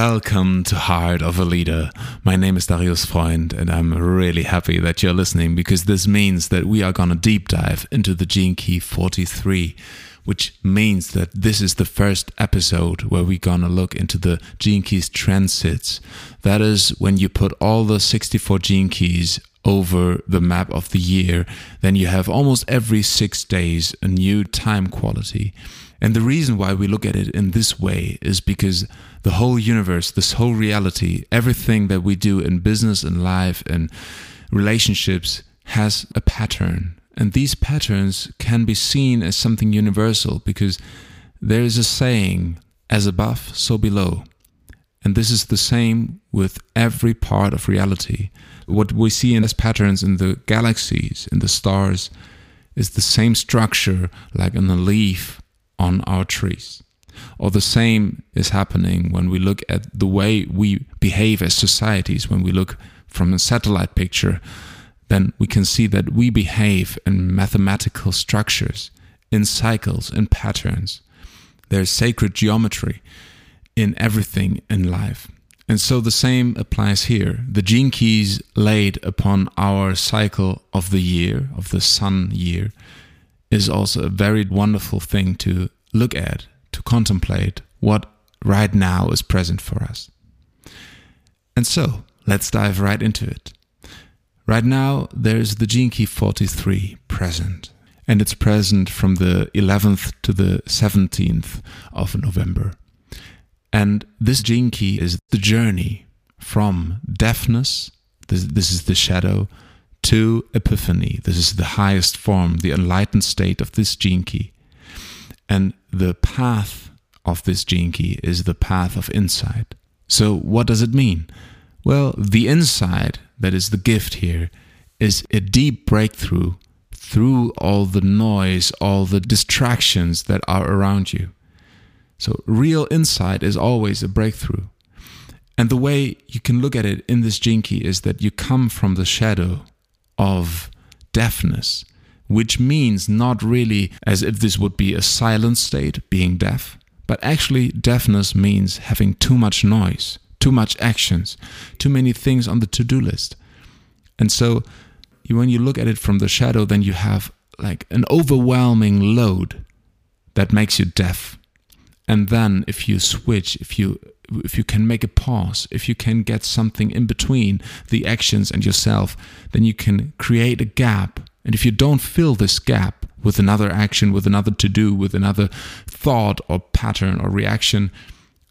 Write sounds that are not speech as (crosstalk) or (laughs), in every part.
Welcome to Heart of a Leader. My name is Darius Freund, and I'm really happy that you're listening because this means that we are going to deep dive into the Gene Key 43, which means that this is the first episode where we're going to look into the Gene Keys transits. That is when you put all the 64 Gene Keys over the map of the year, then you have almost every six days a new time quality. And the reason why we look at it in this way is because the whole universe, this whole reality, everything that we do in business and life and relationships has a pattern. And these patterns can be seen as something universal because there is a saying, as above, so below. And this is the same with every part of reality. What we see in as patterns in the galaxies, in the stars, is the same structure like in a leaf on our trees. Or the same is happening when we look at the way we behave as societies, when we look from a satellite picture, then we can see that we behave in mathematical structures, in cycles, in patterns. There's sacred geometry in everything in life. And so the same applies here. The gene keys laid upon our cycle of the year, of the sun year, is also a very wonderful thing to look at, to contemplate what right now is present for us. And so, let's dive right into it. Right now, there's the gene key 43 present, and it's present from the 11th to the 17th of November. And this gene key is the journey from deafness, this, this is the shadow, to epiphany. This is the highest form, the enlightened state of this gene. And the path of this gene is the path of insight. So, what does it mean? Well, the insight that is the gift here is a deep breakthrough through all the noise, all the distractions that are around you. So, real insight is always a breakthrough. And the way you can look at it in this key is that you come from the shadow of deafness which means not really as if this would be a silent state, being deaf, but actually deafness means having too much noise, too much actions, too many things on the to do list. And so when you look at it from the shadow, then you have like an overwhelming load that makes you deaf. And then if you switch, if you if you can make a pause, if you can get something in between the actions and yourself, then you can create a gap and if you don't fill this gap with another action, with another to do, with another thought or pattern or reaction,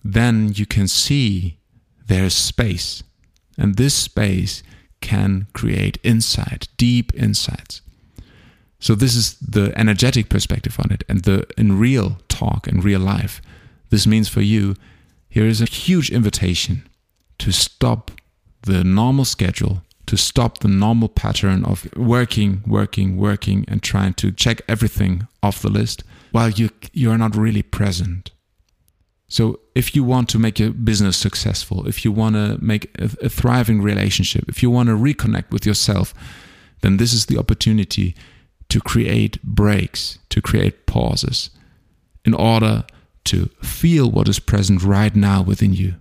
then you can see there's space. And this space can create insight, deep insights. So this is the energetic perspective on it. And the in real talk, in real life, this means for you, here is a huge invitation to stop the normal schedule to stop the normal pattern of working, working, working, and trying to check everything off the list while you you are not really present. So if you want to make your business successful, if you want to make a, a thriving relationship, if you want to reconnect with yourself, then this is the opportunity to create breaks, to create pauses in order to feel what is present right now within you.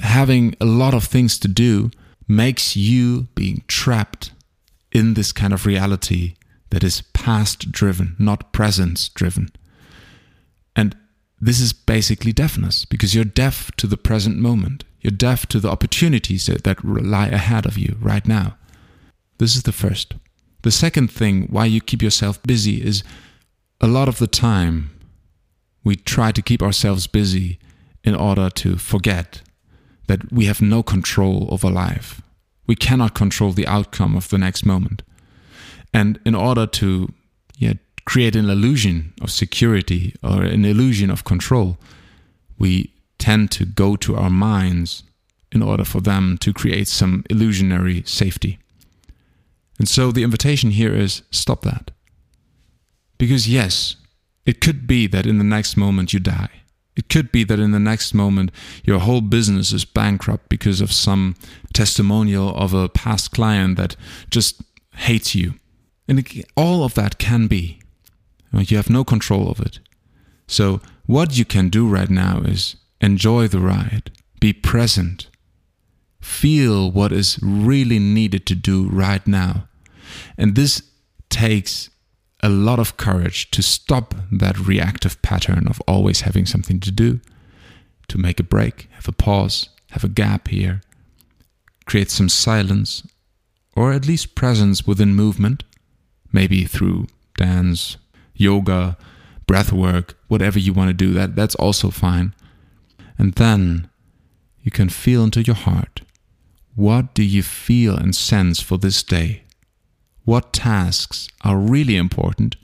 Having a lot of things to do makes you being trapped in this kind of reality that is past driven, not present driven. And this is basically deafness because you're deaf to the present moment. You're deaf to the opportunities that lie ahead of you right now. This is the first. The second thing why you keep yourself busy is a lot of the time we try to keep ourselves busy in order to forget that we have no control over life. We cannot control the outcome of the next moment. And in order to yeah, create an illusion of security or an illusion of control, we tend to go to our minds in order for them to create some illusionary safety. And so the invitation here is stop that. Because, yes, it could be that in the next moment you die. It could be that in the next moment, your whole business is bankrupt because of some testimonial of a past client that just hates you. And all of that can be. Uh, you have no control of it. So, what you can do right now is enjoy the ride. Be present. Feel what is really needed to do right now. And this takes a lot of courage to stop that reactive pattern of always having something to do, to make a break, have a pause, have a gap here, create some silence, or at least presence within movement, maybe through dance, yoga, breath work, whatever you want to do, that, that's also fine. And then you can feel into your heart. What do you feel and sense for this day? What tasks are really important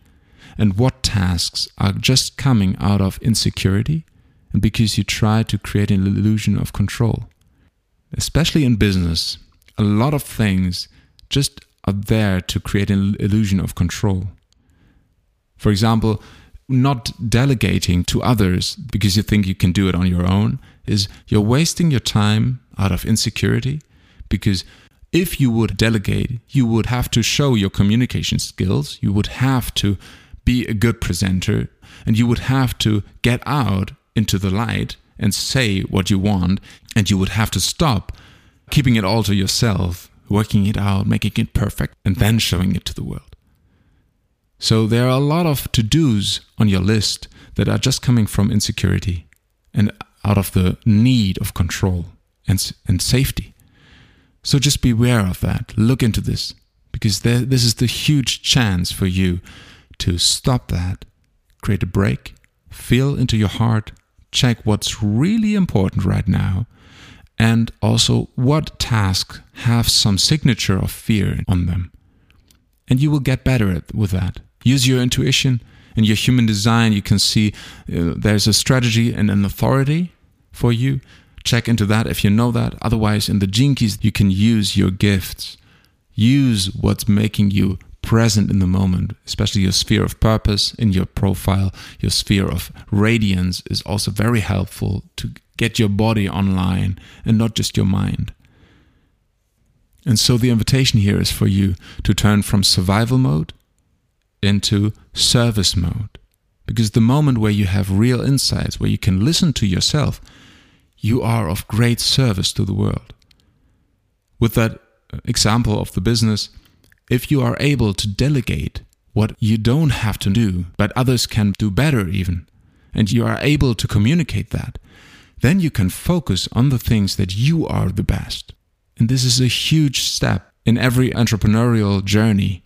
and what tasks are just coming out of insecurity and because you try to create an illusion of control? Especially in business, a lot of things just are there to create an illusion of control. For example, not delegating to others because you think you can do it on your own is you're wasting your time out of insecurity because if you would delegate, you would have to show your communication skills, you would have to be a good presenter, and you would have to get out into the light and say what you want, and you would have to stop keeping it all to yourself, working it out, making it perfect, and then showing it to the world. So there are a lot of to dos on your list that are just coming from insecurity and out of the need of control and, and safety. So just beware of that. Look into this because there, this is the huge chance for you to stop that, create a break, feel into your heart, check what's really important right now, and also what tasks have some signature of fear on them. And you will get better at, with that. Use your intuition and your human design. You can see uh, there's a strategy and an authority for you. Check into that if you know that. Otherwise, in the Gene Keys, you can use your gifts. Use what's making you present in the moment, especially your sphere of purpose in your profile. Your sphere of radiance is also very helpful to get your body online and not just your mind. And so the invitation here is for you to turn from survival mode into service mode. Because the moment where you have real insights, where you can listen to yourself, you are of great service to the world. With that uh, example of the business, if you are able to delegate what you don't have to do, but others can do better even, and you are able to communicate that, then you can focus on the things that you are the best. And this is a huge step in every entrepreneurial journey.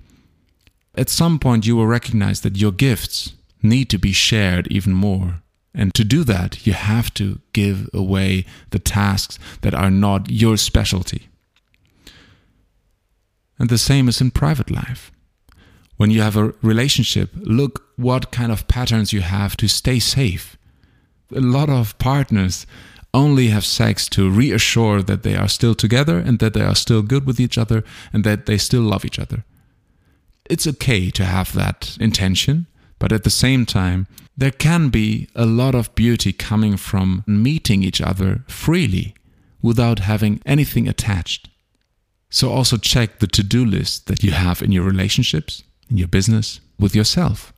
At some point, you will recognize that your gifts need to be shared even more. And to do that, you have to give away the tasks that are not your specialty. And the same is in private life. When you have a relationship, look what kind of patterns you have to stay safe. A lot of partners only have sex to reassure that they are still together and that they are still good with each other and that they still love each other. It's okay to have that intention, but at the same time, there can be a lot of beauty coming from meeting each other freely without having anything attached. So also check the to do list that you have in your relationships, in your business, with yourself.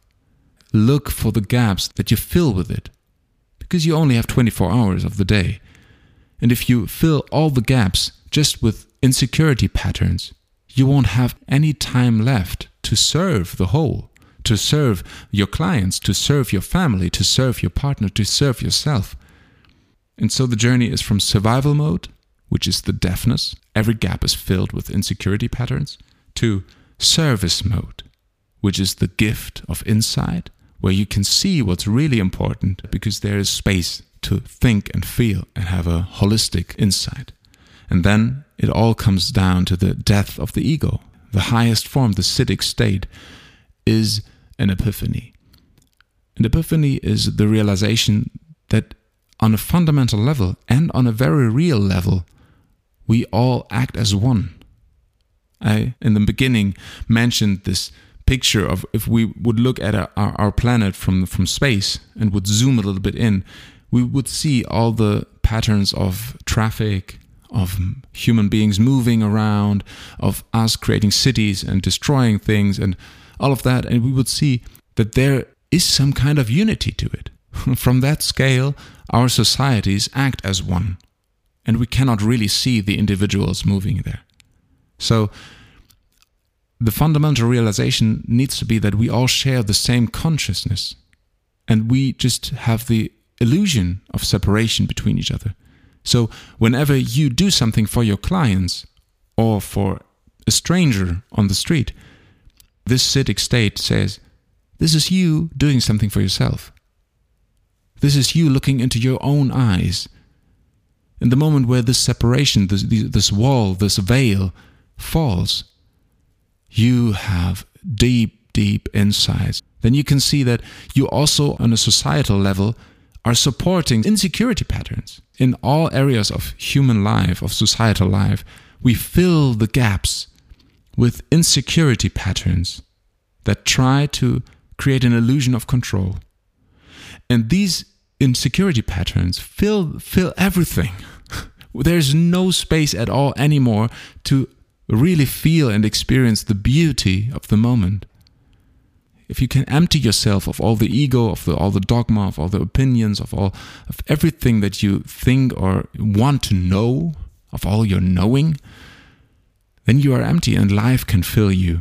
Look for the gaps that you fill with it, because you only have 24 hours of the day. And if you fill all the gaps just with insecurity patterns, you won't have any time left to serve the whole to serve your clients, to serve your family, to serve your partner, to serve yourself. And so the journey is from survival mode, which is the deafness, every gap is filled with insecurity patterns, to service mode, which is the gift of insight, where you can see what's really important because there is space to think and feel and have a holistic insight. And then it all comes down to the death of the ego, the highest form, the siddhic state, is an epiphany. An epiphany is the realization that on a fundamental level and on a very real level, we all act as one. I, in the beginning, mentioned this picture of if we would look at our, our planet from, from space and would zoom a little bit in, we would see all the patterns of traffic, of human beings moving around, of us creating cities and destroying things, and all of that, and we would see that there is some kind of unity to it. (laughs) From that scale, our societies act as one. and we cannot really see the individuals moving there. So, the fundamental realization needs to be that we all share the same consciousness and we just have the illusion of separation between each other. So, whenever you do something for your clients or for a stranger on the street, this siddhic state says, This is you doing something for yourself. This is you looking into your own eyes. In the moment where this separation, this, this wall, this veil falls, you have deep, deep insights. Then you can see that you also, on a societal level, are supporting insecurity patterns in all areas of human life, of societal life. We fill the gaps with insecurity patterns that try to create an illusion of control. And these insecurity patterns fill fill everything. (laughs) There's no space at all anymore to really feel and experience the beauty of the moment. If you can empty yourself of all the ego, of the, all the dogma, of all the opinions, of all of everything that you think or want to know, of all your knowing, then you are empty and life can fill you.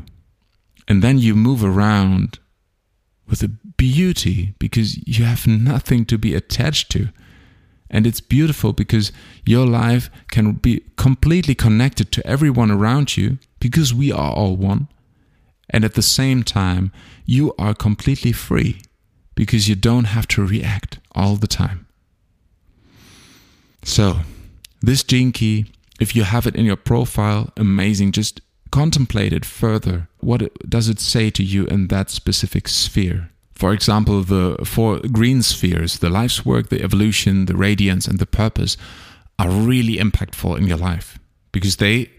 And then you move around with a beauty because you have nothing to be attached to. And it's beautiful because your life can be completely connected to everyone around you because we are all one. And at the same time, you are completely free because you don't have to react all the time. So, this gene key, if you have it in your profile, amazing. Just contemplate it further. What does it say to you in that specific sphere? For example, the four green spheres, the life's work, the evolution, the radiance, and the purpose, are really impactful in your life because they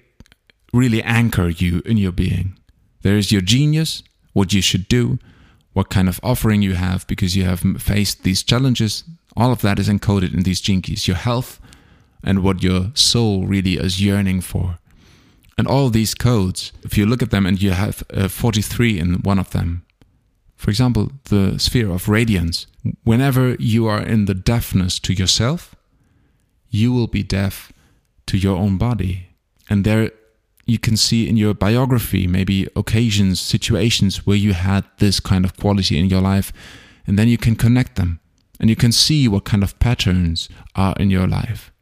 really anchor you in your being. There is your genius, what you should do, what kind of offering you have because you have faced these challenges. All of that is encoded in these keys. Your health and what your soul really is yearning for. And all these codes, if you look at them and you have uh, 43 in one of them, for example, the sphere of radiance. Whenever you are in the deafness to yourself, you will be deaf to your own body. And there you can see in your biography maybe occasions, situations where you had this kind of quality in your life, and then you can connect them and you can see what kind of patterns are in your life.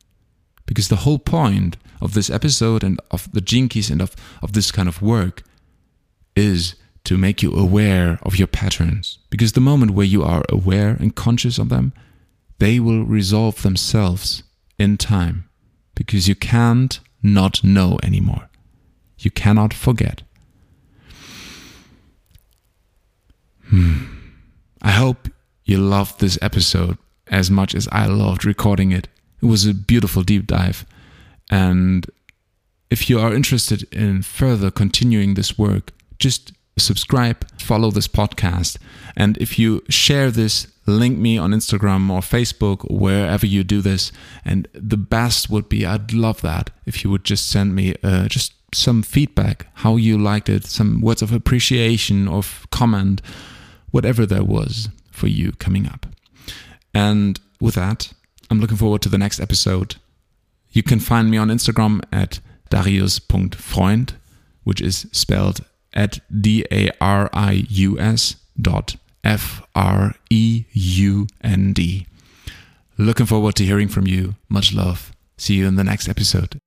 Because the whole point of this episode and of the Gene Keys and of, of this kind of work is to make you aware of your patterns. Because the moment where you are aware and conscious of them, they will resolve themselves in time. Because you can't not know anymore. You cannot forget. Hmm. I hope you loved this episode as much as I loved recording it. It was a beautiful deep dive. And if you are interested in further continuing this work, just subscribe, follow this podcast. And if you share this, link me on Instagram or Facebook wherever you do this. And the best would be, I'd love that if you would just send me uh, just some feedback, how you liked it, some words of appreciation or comment, whatever there was for you coming up. And with that, I'm looking forward to the next episode. You can find me on Instagram at darius.freund, which is spelled at d-a-r-i-u-s dot f-r-e-u-n-d. Looking forward to hearing from you. Much love. See you in the next episode.